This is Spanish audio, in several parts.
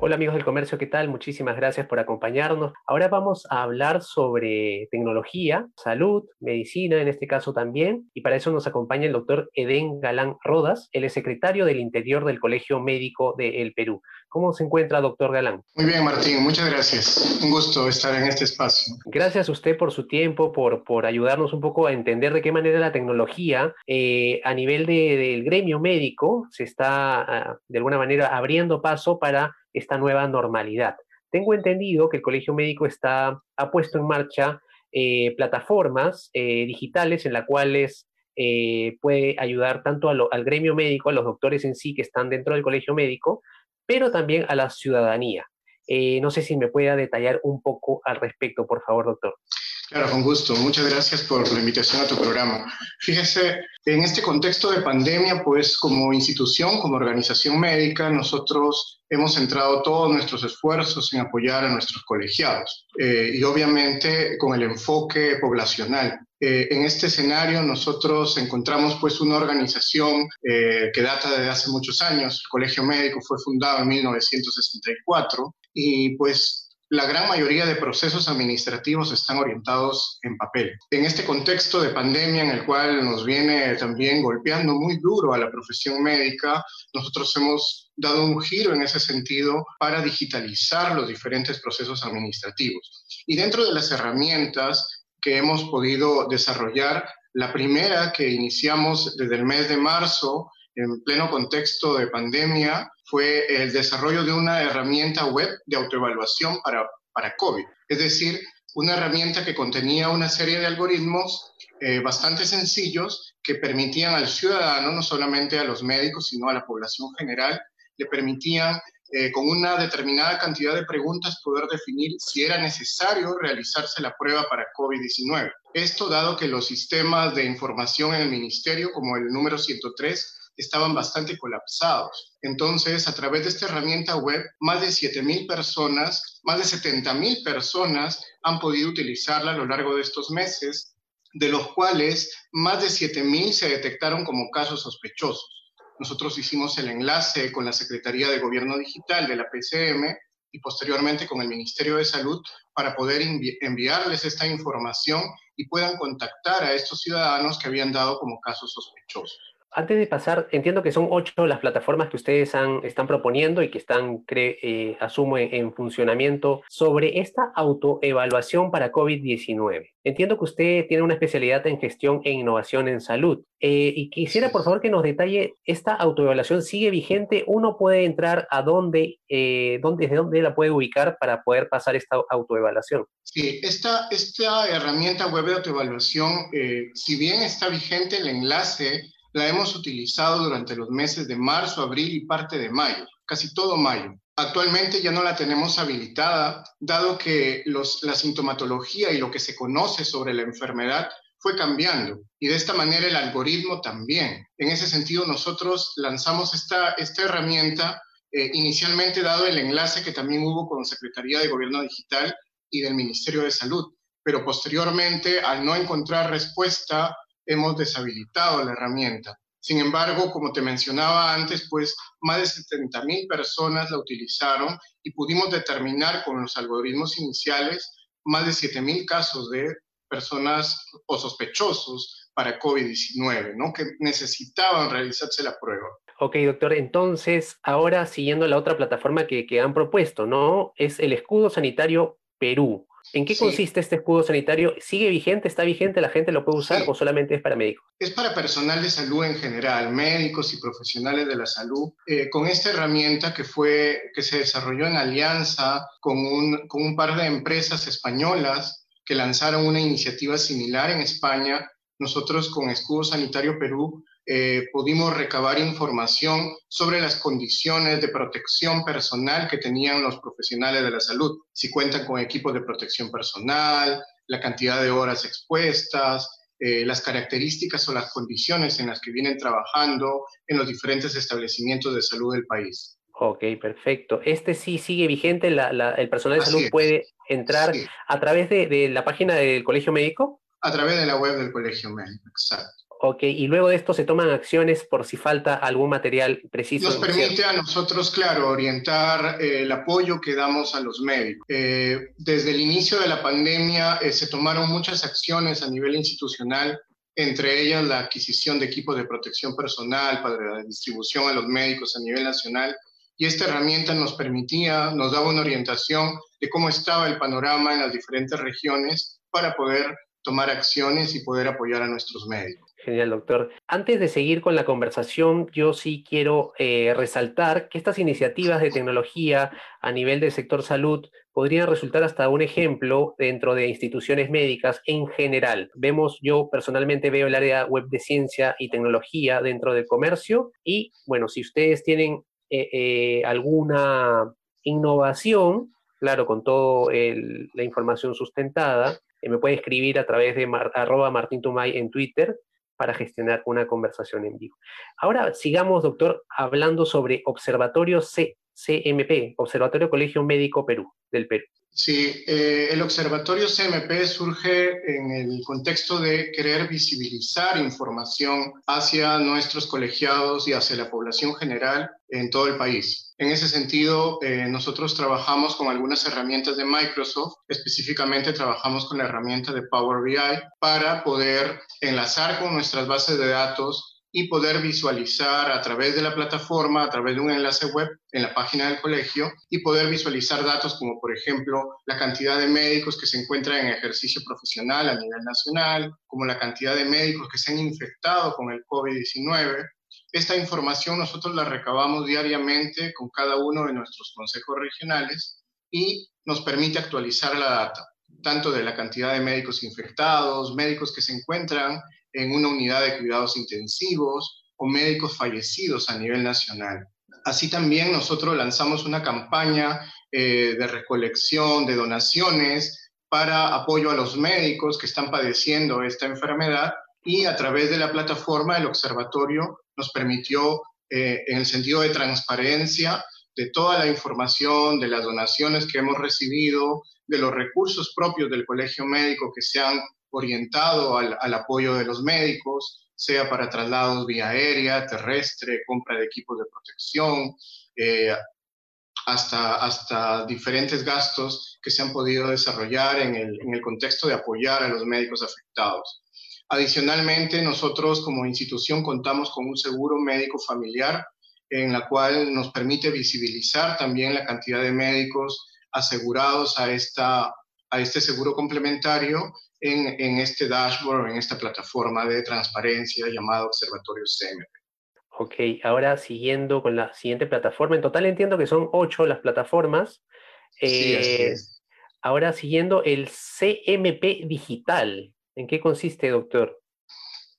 Hola amigos del comercio, ¿qué tal? Muchísimas gracias por acompañarnos. Ahora vamos a hablar sobre tecnología, salud, medicina en este caso también, y para eso nos acompaña el doctor Edén Galán Rodas, el secretario del Interior del Colegio Médico del Perú. ¿Cómo se encuentra, doctor Galán? Muy bien, Martín, muchas gracias. Un gusto estar en este espacio. Gracias a usted por su tiempo, por, por ayudarnos un poco a entender de qué manera la tecnología eh, a nivel del gremio médico se está ah, de alguna manera abriendo paso para esta nueva normalidad. Tengo entendido que el Colegio Médico está, ha puesto en marcha eh, plataformas eh, digitales en las cuales eh, puede ayudar tanto al gremio médico, a los doctores en sí que están dentro del Colegio Médico, pero también a la ciudadanía. no sé si me pueda detallar un poco al respecto, por favor, doctor. Claro, con gusto. Muchas gracias por la invitación a tu programa. Fíjese, en este contexto de pandemia, pues como institución, como organización médica, nosotros hemos centrado todos nuestros esfuerzos en apoyar a nuestros colegiados eh, y obviamente con el enfoque poblacional. Eh, en este escenario nosotros encontramos pues una organización eh, que data de hace muchos años. El Colegio Médico fue fundado en 1964 y pues la gran mayoría de procesos administrativos están orientados en papel. En este contexto de pandemia en el cual nos viene también golpeando muy duro a la profesión médica, nosotros hemos dado un giro en ese sentido para digitalizar los diferentes procesos administrativos. Y dentro de las herramientas que hemos podido desarrollar, la primera que iniciamos desde el mes de marzo en pleno contexto de pandemia fue el desarrollo de una herramienta web de autoevaluación para, para COVID. Es decir, una herramienta que contenía una serie de algoritmos eh, bastante sencillos que permitían al ciudadano, no solamente a los médicos, sino a la población general, le permitían eh, con una determinada cantidad de preguntas poder definir si era necesario realizarse la prueba para COVID-19. Esto dado que los sistemas de información en el ministerio, como el número 103, estaban bastante colapsados. Entonces, a través de esta herramienta web, más de 7.000 personas, más de 70.000 personas han podido utilizarla a lo largo de estos meses, de los cuales más de 7.000 se detectaron como casos sospechosos. Nosotros hicimos el enlace con la Secretaría de Gobierno Digital de la PCM y posteriormente con el Ministerio de Salud para poder enviarles esta información y puedan contactar a estos ciudadanos que habían dado como casos sospechosos. Antes de pasar, entiendo que son ocho las plataformas que ustedes han, están proponiendo y que están, eh, asumo, en, funcionamiento sobre esta autoevaluación para COVID-19. Entiendo que usted tiene una especialidad en gestión e innovación en salud. Eh, y quisiera, por favor, que nos detalle, ¿esta autoevaluación sigue vigente? ¿Uno puede entrar a dónde, eh, dónde, desde dónde la puede ubicar para poder pasar esta autoevaluación? Sí, esta, esta herramienta web de autoevaluación, si bien está vigente el enlace, la hemos utilizado durante los meses de marzo, abril y parte de mayo, casi todo mayo. Actualmente ya no la tenemos habilitada, dado que la sintomatología y lo que se conoce sobre la enfermedad fue cambiando y de esta manera el algoritmo también. En ese sentido, nosotros lanzamos esta, esta herramienta eh, inicialmente dado el enlace que también hubo con Secretaría de Gobierno Digital y del Ministerio de Salud, pero posteriormente, al no encontrar respuesta hemos deshabilitado la herramienta. Sin embargo, como te mencionaba antes, pues más de 70 mil personas la utilizaron y pudimos determinar con los algoritmos iniciales más de 7 mil casos de personas o sospechosos para COVID-19, ¿no? Que necesitaban realizarse la prueba. Ok, doctor, entonces, ahora siguiendo la otra plataforma que, que han propuesto, ¿no? Es el escudo sanitario Perú. ¿En qué consiste este escudo sanitario? ¿Sigue vigente? ¿Está vigente? ¿La gente lo puede usar o solamente es para médicos? Es para personal de salud en general, médicos y profesionales de la salud. Eh, con esta herramienta que, fue, que se desarrolló en alianza con un, con un par de empresas españolas que lanzaron una iniciativa similar en España, nosotros con Escudo Sanitario Perú eh, pudimos recabar información sobre las condiciones de protección personal que tenían los profesionales de la salud, si cuentan con equipos de protección personal, la cantidad de horas expuestas, eh, las características o las condiciones en las que vienen trabajando en los diferentes establecimientos de salud del país. Ok, perfecto. Este sí sigue vigente, el personal de salud puede entrar a través de, la página del Colegio Médico. A través de la web del Colegio Médico, exacto. Ok, y luego de esto se toman acciones por si falta algún material preciso. Nos permite a nosotros, claro, orientar eh, el apoyo que damos a los médicos. Eh, desde el inicio de la pandemia se tomaron muchas acciones a nivel institucional entre ellas la adquisición de equipos de protección personal para la distribución a los médicos a nivel nacional. Y esta herramienta nos permitía, nos daba una orientación de cómo estaba el panorama en las diferentes regiones para poder tomar acciones y poder apoyar a nuestros médicos. Genial, doctor. Antes de seguir con la conversación, yo sí quiero eh, resaltar que estas iniciativas de tecnología a nivel del sector salud podrían resultar hasta un ejemplo dentro de instituciones médicas en general. Vemos, yo personalmente veo el área web de ciencia y tecnología dentro del comercio y bueno, si ustedes tienen eh, eh, alguna innovación, claro, con toda la información sustentada, me puede escribir a través de arroba Martín en Twitter para gestionar una conversación en vivo. Ahora sigamos, doctor, hablando sobre Observatorio C CMP, Observatorio Colegio Médico Perú, del Perú. Sí, eh, el Observatorio CMP surge en el contexto de querer visibilizar información hacia nuestros colegiados y hacia la población general en todo el país. En ese sentido, eh, nosotros trabajamos con algunas herramientas de Microsoft, específicamente trabajamos con la herramienta de Power BI para poder enlazar con nuestras bases de datos y poder visualizar a través de la plataforma, a través de un enlace web en la página del colegio y poder visualizar datos como por ejemplo la cantidad de médicos que se encuentran en ejercicio profesional a nivel nacional, como la cantidad de médicos que se han infectado con el COVID-19. Esta información nosotros la recabamos diariamente con cada uno de nuestros consejos regionales y nos permite actualizar la data, tanto de la cantidad de médicos infectados, médicos que se encuentran en una unidad de cuidados intensivos o médicos fallecidos a nivel nacional. Así también nosotros lanzamos una campaña eh, de recolección de donaciones para apoyo a los médicos que están padeciendo esta enfermedad y a través de la plataforma el observatorio nos permitió, eh, en el sentido de transparencia, de toda la información, de las donaciones que hemos recibido, de los recursos propios del colegio médico que se han orientado al, apoyo de los médicos, sea para traslados vía aérea, terrestre, compra de equipos de protección, eh, hasta, hasta diferentes gastos que se han podido desarrollar en el, en el contexto de apoyar a los médicos afectados. Adicionalmente, nosotros como institución contamos con un seguro médico familiar en la cual nos permite visibilizar también la cantidad de médicos asegurados a, esta, a este seguro complementario en, este dashboard, en esta plataforma de transparencia llamada Observatorio CMP. Ok, ahora siguiendo con la siguiente plataforma, en total entiendo que son ocho las plataformas. Eh, ahora siguiendo el CMP digital, ¿en qué consiste, doctor?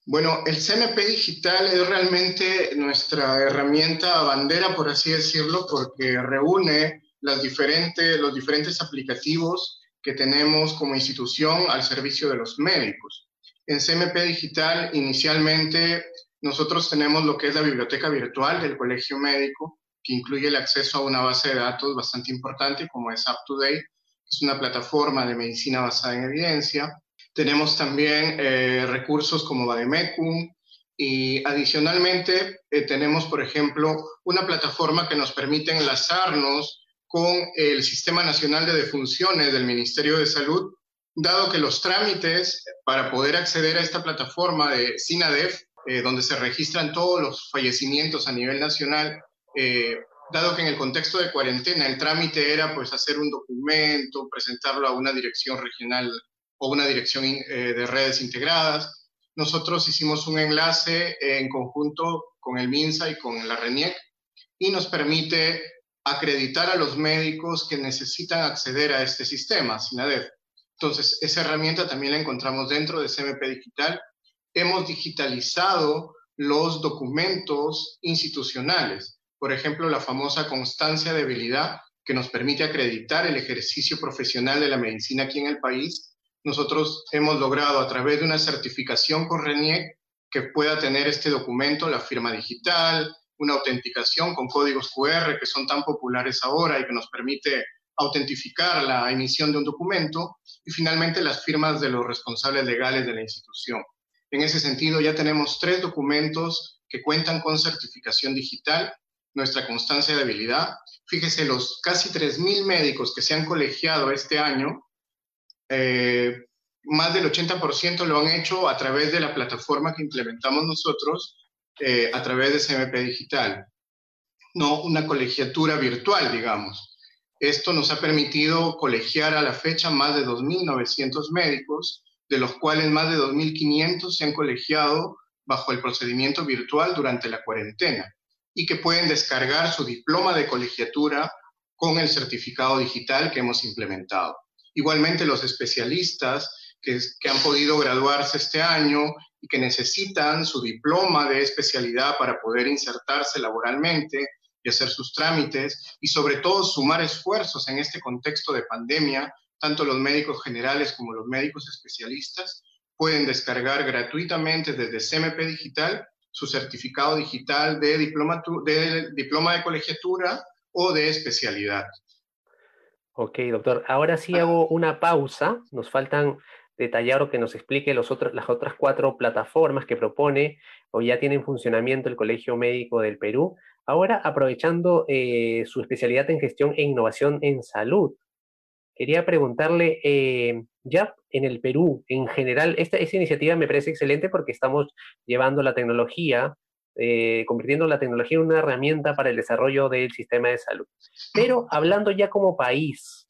Bueno, el CMP digital es realmente nuestra herramienta bandera, por así decirlo, porque reúne las diferentes, los diferentes aplicativos que tenemos como institución al servicio de los médicos. En CMP Digital, inicialmente, nosotros tenemos lo que es la biblioteca virtual del Colegio Médico, que incluye el acceso a una base de datos bastante importante como es UpToDate, que es una plataforma de medicina basada en evidencia. Tenemos también eh, recursos como Bademecum y adicionalmente eh, tenemos, por ejemplo, una plataforma que nos permite enlazarnos con el Sistema Nacional de Defunciones del Ministerio de Salud, dado que los trámites para poder acceder a esta plataforma de SINADEF, eh, donde se registran todos los fallecimientos a nivel nacional, eh, dado que en el contexto de cuarentena el trámite era pues hacer un documento, presentarlo a una dirección regional o una dirección eh, de redes integradas, nosotros hicimos un enlace en conjunto con el MINSA y con la RENIEC y nos permite acreditar a los médicos que necesitan acceder a este sistema, SINADEF. Entonces, esa herramienta también la encontramos dentro de CMP Digital. Hemos digitalizado los documentos institucionales, por ejemplo, la famosa constancia de habilidad que nos permite acreditar el ejercicio profesional de la medicina aquí en el país. Nosotros hemos logrado a través de una certificación con RENIEC que pueda tener este documento, la firma digital, una autenticación con códigos QR que son tan populares ahora y que nos permite autentificar la emisión de un documento y finalmente las firmas de los responsables legales de la institución. En ese sentido, ya tenemos tres documentos que cuentan con certificación digital, nuestra constancia de habilidad. Fíjese, los casi 3.000 médicos que se han colegiado este año, eh, más del 80% lo han hecho a través de la plataforma que implementamos nosotros, eh, a través de CMP Digital, no una colegiatura virtual, digamos. Esto nos ha permitido colegiar a la fecha más de 2.900 médicos, de los cuales más de 2.500 se han colegiado bajo el procedimiento virtual durante la cuarentena y que pueden descargar su diploma de colegiatura con el certificado digital que hemos implementado. Igualmente los especialistas que, han podido graduarse este año y que necesitan su diploma de especialidad para poder insertarse laboralmente y hacer sus trámites y sobre todo sumar esfuerzos en este contexto de pandemia, tanto los médicos generales como los médicos especialistas pueden descargar gratuitamente desde CMP Digital su certificado digital de, diploma de colegiatura o de especialidad. Ok, doctor. Ahora sí hago una pausa. Nos faltan detallar o que nos explique los otros, las otras cuatro plataformas que propone o ya tiene en funcionamiento el Colegio Médico del Perú. Ahora, aprovechando eh, su especialidad en gestión e innovación en salud, quería preguntarle, eh, ya en el Perú, en general, esta, esta, iniciativa me parece excelente porque estamos llevando la tecnología, eh, convirtiendo la tecnología en una herramienta para el desarrollo del sistema de salud. Pero hablando ya como país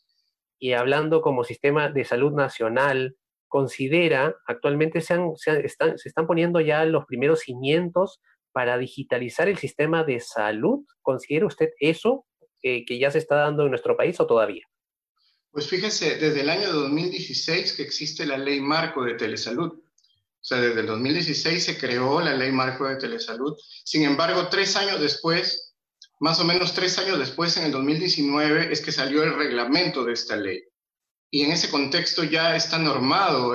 y hablando como sistema de salud nacional, considera, actualmente se, están, poniendo ya los primeros cimientos para digitalizar el sistema de salud? ¿Considera usted eso eh, que ya se está dando en nuestro país o todavía? Pues fíjese, desde el año 2016 que existe la ley marco de telesalud. Sea, desde el 2016 se creó la ley marco de telesalud. Sin embargo, tres años después, más o menos tres años después, en el 2019, es que salió el reglamento de esta ley. Y en ese contexto ya está normado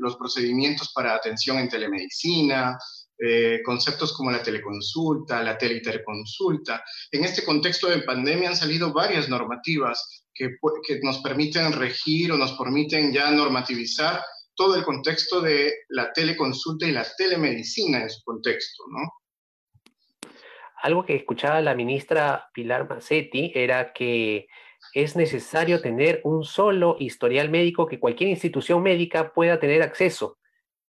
los procedimientos para atención en telemedicina, eh, conceptos como la teleconsulta, la teleinterconsulta. En este contexto de pandemia han salido varias normativas que, que nos permiten regir o nos permiten ya normativizar todo el contexto de la teleconsulta y la telemedicina en su contexto, ¿no? Algo que escuchaba la ministra Pilar Macetti era que es necesario tener un solo historial médico que cualquier institución médica pueda tener acceso.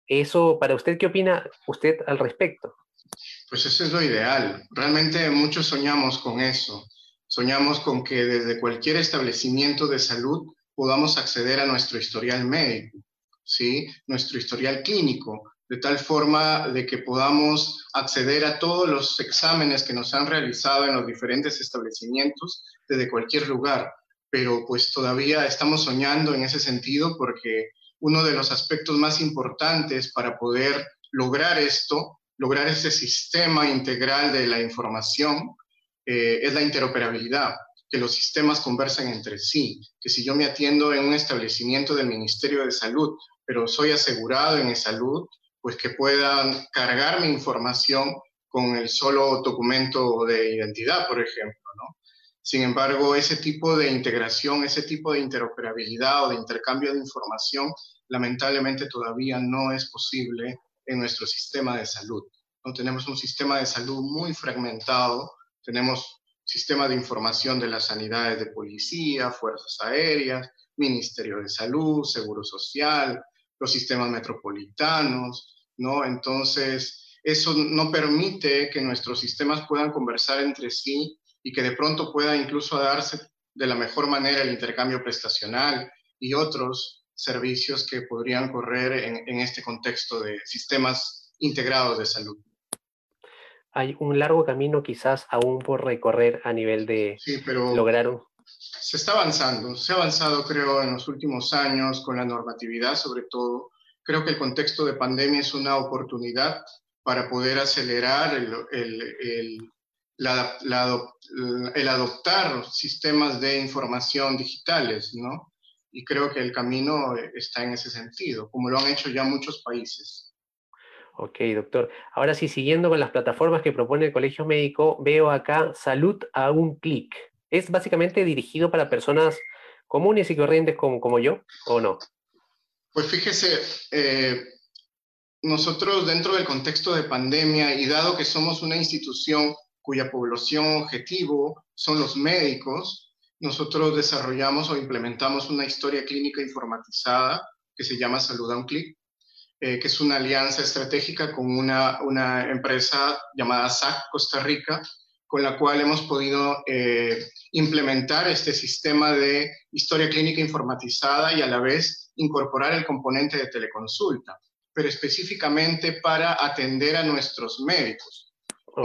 Eso, para usted, ¿qué opina usted al respecto? Pues eso es lo ideal. Realmente muchos soñamos con eso. Soñamos con que desde cualquier establecimiento de salud podamos acceder a nuestro historial médico, ¿sí? Nuestro historial clínico, de tal forma de que podamos acceder a todos los exámenes que nos han realizado en los diferentes establecimientos desde cualquier lugar. Pero pues todavía estamos soñando en ese sentido porque uno de los aspectos más importantes para poder lograr esto, lograr este sistema integral de la información, eh, es la interoperabilidad, que los sistemas conversen entre sí, que si yo me atiendo en un establecimiento del Ministerio de Salud, pero soy asegurado en salud, pues que puedan cargar mi información con el solo documento de identidad, por ejemplo, ¿no? Sin embargo, ese tipo de integración, ese tipo de interoperabilidad o de intercambio de información, lamentablemente todavía no es posible en nuestro sistema de salud. ¿no? Tenemos un sistema de salud muy fragmentado, tenemos sistema de información de las sanidades de policía, fuerzas aéreas, Ministerio de Salud, Seguro Social, los sistemas metropolitanos, ¿no? Entonces, eso no permite que nuestros sistemas puedan conversar entre sí y que de pronto pueda incluso darse de la mejor manera el intercambio prestacional y otros servicios que podrían correr en, este contexto de sistemas integrados de salud. Hay un largo camino quizás aún por recorrer a nivel de sí, pero lograr un... Se está avanzando, se ha avanzado creo en los últimos años con la normatividad sobre todo. Creo que el contexto de pandemia es una oportunidad para poder acelerar el, adoptar sistemas de información digitales, ¿no? y creo que el camino está en ese sentido, como lo han hecho ya muchos países. Ok, doctor. Ahora sí, siguiendo con las plataformas que propone el Colegio Médico, veo acá Salud a un clic. ¿Es básicamente dirigido para personas comunes y corrientes como, yo o no? Pues fíjese, eh, nosotros dentro del contexto de pandemia y dado que somos una institución cuya población objetivo son los médicos, nosotros desarrollamos o implementamos una historia clínica informatizada que se llama Salud a un clic eh, que es una alianza estratégica con una, una, empresa llamada SAC Costa Rica, con la cual hemos podido eh, implementar este sistema de historia clínica informatizada y a la vez incorporar el componente de teleconsulta, pero específicamente para atender a nuestros médicos.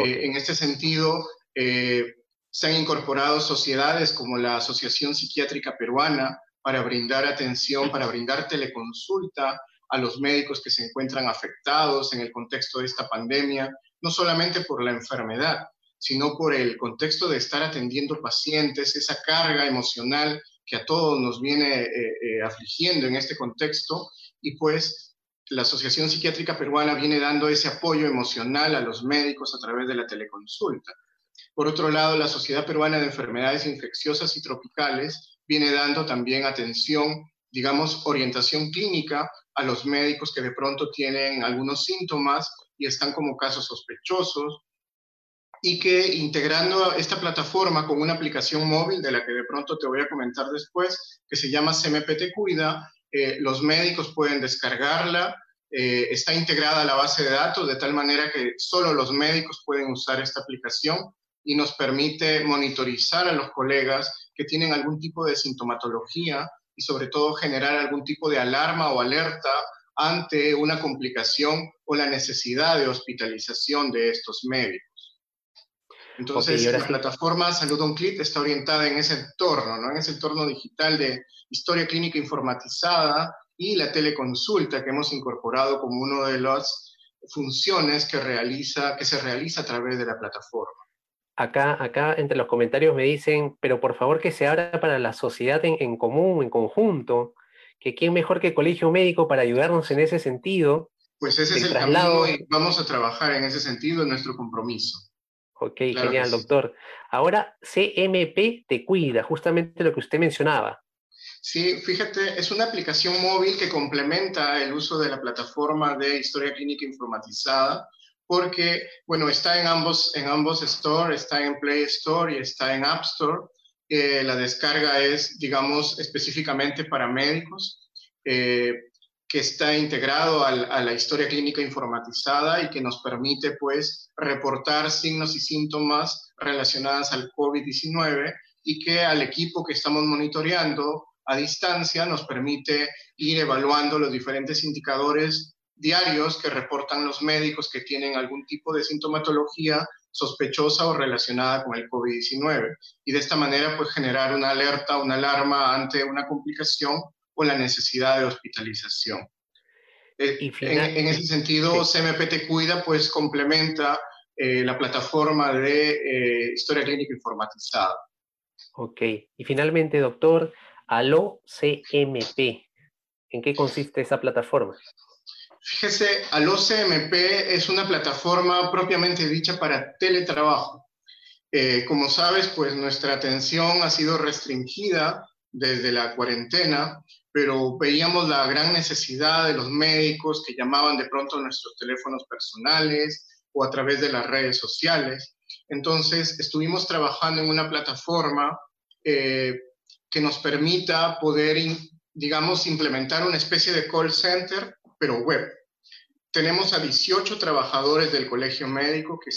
Eh, en este sentido, se han incorporado sociedades como la Asociación Psiquiátrica Peruana para brindar atención, para brindar teleconsulta a los médicos que se encuentran afectados en el contexto de esta pandemia, no solamente por la enfermedad, sino por el contexto de estar atendiendo pacientes, esa carga emocional que a todos nos viene eh, eh, afligiendo en este contexto y pues la Asociación Psiquiátrica Peruana viene dando ese apoyo emocional a los médicos a través de la teleconsulta. Por otro lado, la Sociedad Peruana de Enfermedades Infecciosas y Tropicales viene dando también atención, digamos, orientación clínica a los médicos que de pronto tienen algunos síntomas y están como casos sospechosos y que integrando esta plataforma con una aplicación móvil de la que de pronto te voy a comentar después, que se llama CMPT Cuida, eh, los médicos pueden descargarla, eh, está integrada a la base de datos de tal manera que solo los médicos pueden usar esta aplicación y nos permite monitorizar a los colegas que tienen algún tipo de sintomatología y sobre todo generar algún tipo de alarma o alerta ante una complicación o la necesidad de hospitalización de estos médicos. Entonces, la plataforma Salud On Click está orientada en ese entorno, ¿no? en ese entorno digital de historia clínica informatizada y la teleconsulta que hemos incorporado como una de las funciones que, realiza, que se realiza a través de la plataforma acá, acá entre los comentarios me dicen, pero por favor que se abra para la sociedad en, común, en conjunto, que quién mejor que el colegio médico para ayudarnos en ese sentido. Pues ese es el camino y vamos a trabajar en ese sentido, en nuestro compromiso. Ok, genial, doctor. Ahora, CMP te cuida, justamente lo que usted mencionaba. Sí, fíjate, es una aplicación móvil que complementa el uso de la plataforma de historia clínica informatizada porque, bueno, está en ambos, en ambos Store, está en Play Store y está en App Store. Eh, la descarga es, digamos, específicamente para médicos, eh, que está integrado a la historia clínica informatizada y que nos permite, pues, reportar signos y síntomas relacionados al COVID-19 y que al equipo que estamos monitoreando a distancia nos permite ir evaluando los diferentes indicadores diarios que reportan los médicos que tienen algún tipo de sintomatología sospechosa o relacionada con el COVID-19 y de esta manera pues generar una alerta, una alarma ante una complicación o la necesidad de hospitalización. Eh, en, ese sentido, CMPT Cuida pues complementa eh, la plataforma de eh, historia clínica informatizada. Ok, y finalmente, doctor, Aló CMP, ¿en qué consiste esa plataforma? Fíjese, OCMP es una plataforma propiamente dicha para teletrabajo. Como sabes, pues nuestra atención ha sido restringida desde la cuarentena, pero veíamos la gran necesidad de los médicos que llamaban de pronto a nuestros teléfonos personales o a través de las redes sociales. Entonces, estuvimos trabajando en una plataforma eh, que nos permita poder, digamos, implementar una especie de call center pero web. Tenemos a 18 trabajadores del colegio médico que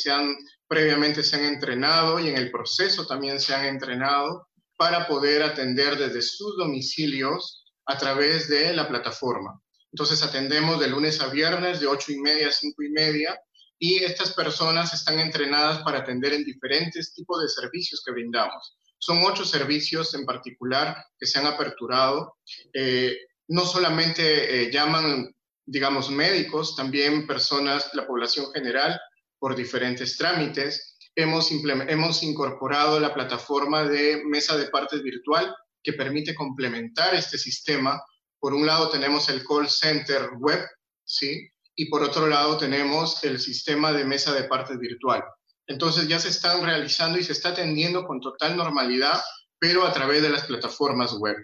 previamente se han entrenado y en el proceso también se han entrenado para poder atender desde sus domicilios a través de la plataforma. Entonces atendemos de lunes a viernes de 8 y media a 5 y media y estas personas están entrenadas para atender en diferentes tipos de servicios que brindamos. Son ocho servicios en particular que se han aperturado. Eh, no solamente eh, llaman digamos, médicos, también personas, la población general, por diferentes trámites. Hemos, hemos incorporado la plataforma de mesa de partes virtual, que permite complementar este sistema. Por un lado tenemos el call center web, ¿sí? Y por otro lado tenemos el sistema de mesa de partes virtual. Entonces ya se están realizando y se está atendiendo con total normalidad, pero a través de las plataformas web.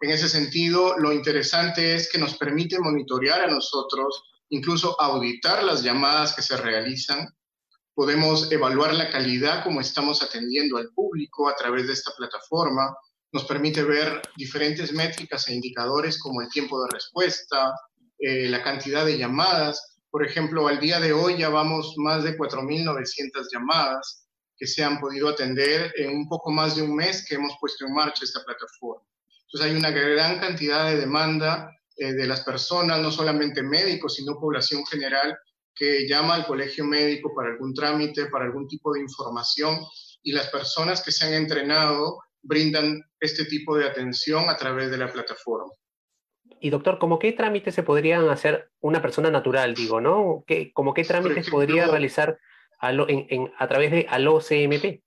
En ese sentido, lo interesante es que nos permite monitorear a nosotros, incluso auditar las llamadas que se realizan. Podemos evaluar la calidad como estamos atendiendo al público a través de esta plataforma. Nos permite ver diferentes métricas e indicadores como el tiempo de respuesta, eh, la cantidad de llamadas. Por ejemplo, al día de hoy ya vamos más de 4.900 llamadas que se han podido atender en un poco más de un mes que hemos puesto en marcha esta plataforma. Entonces hay una gran cantidad de demanda eh, de las personas, no solamente médicos, sino población general, que llama al colegio médico para algún trámite, para algún tipo de información, y las personas que se han entrenado brindan este tipo de atención a través de la plataforma. Y doctor, ¿cómo qué trámites se podrían hacer una persona natural, digo, ¿no? ¿Qué, ¿Cómo qué trámites podría realizar a, a través de Aló CMP?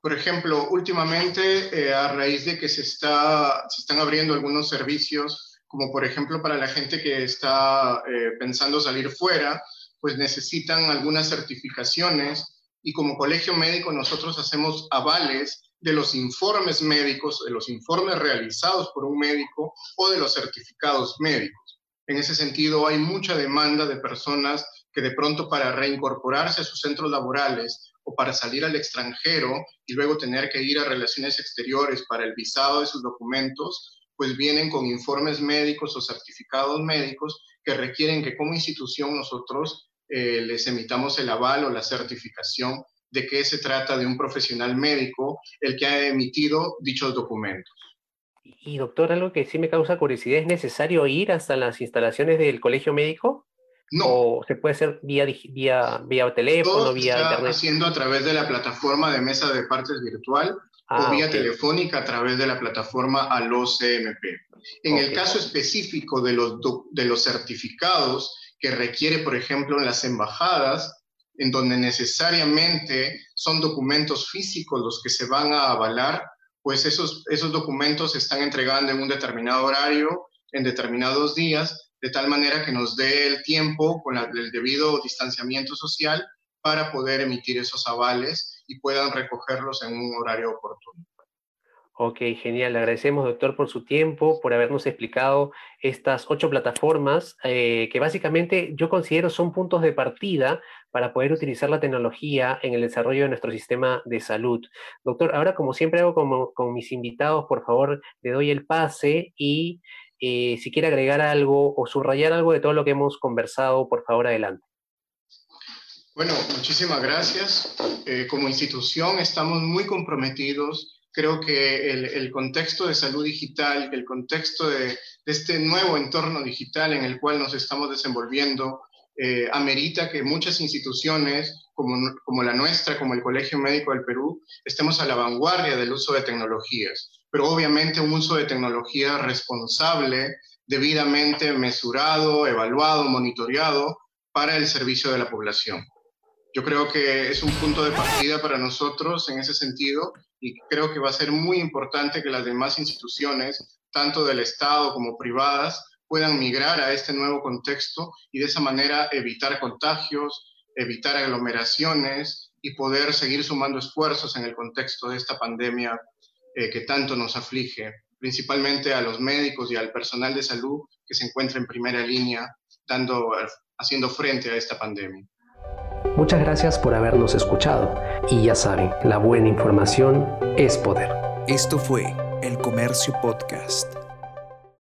Por ejemplo, últimamente, eh, a raíz de que se, está, se están abriendo algunos servicios, como por ejemplo para la gente que está eh, pensando salir fuera, pues necesitan algunas certificaciones y como colegio médico nosotros hacemos avales de los informes médicos, de los informes realizados por un médico o de los certificados médicos. En ese sentido, hay mucha demanda de personas que de pronto para reincorporarse a sus centros laborales o para salir al extranjero y luego tener que ir a relaciones exteriores para el visado de sus documentos, pues vienen con informes médicos o certificados médicos que requieren que como institución nosotros eh, les emitamos el aval o la certificación de que se trata de un profesional médico el que ha emitido dichos documentos. Y doctor, algo que sí me causa curiosidad, ¿es necesario ir hasta las instalaciones del colegio médico? No. ¿O se puede hacer vía, vía, vía teléfono, Todo vía está haciendo a través de la plataforma de mesa de partes virtual o ah, vía telefónica a través de la plataforma ALO CMP. En el caso específico de los, de los certificados que requiere, por ejemplo, en las embajadas, en donde necesariamente son documentos físicos los que se van a avalar, pues esos, esos documentos se están entregando en un determinado horario, en determinados días, de tal manera que nos dé el tiempo con el debido distanciamiento social para poder emitir esos avales y puedan recogerlos en un horario oportuno. Ok, genial. Agradecemos, doctor, por su tiempo, por habernos explicado estas ocho plataformas eh, que básicamente yo considero son puntos de partida para poder utilizar la tecnología en el desarrollo de nuestro sistema de salud. Doctor, ahora como siempre hago con, con mis invitados, por favor, le doy el pase y eh, si quiere agregar algo o subrayar algo de todo lo que hemos conversado, por favor, adelante. Bueno, muchísimas gracias. Eh, como institución estamos muy comprometidos. Creo que el, contexto de salud digital, el contexto de, este nuevo entorno digital en el cual nos estamos desenvolviendo, eh, amerita que muchas instituciones como, como la nuestra, como el Colegio Médico del Perú, estemos a la vanguardia del uso de tecnologías pero obviamente un uso de tecnología responsable, debidamente mesurado, evaluado, monitoreado para el servicio de la población. Yo creo que es un punto de partida para nosotros en ese sentido y creo que va a ser muy importante que las demás instituciones, tanto del Estado como privadas, puedan migrar a este nuevo contexto y de esa manera evitar contagios, evitar aglomeraciones y poder seguir sumando esfuerzos en el contexto de esta pandemia eh, que tanto nos aflige, principalmente a los médicos y al personal de salud que se encuentra en primera línea dando, haciendo frente a esta pandemia. Muchas gracias por habernos escuchado y ya saben, la buena información es poder. Esto fue El Comercio Podcast.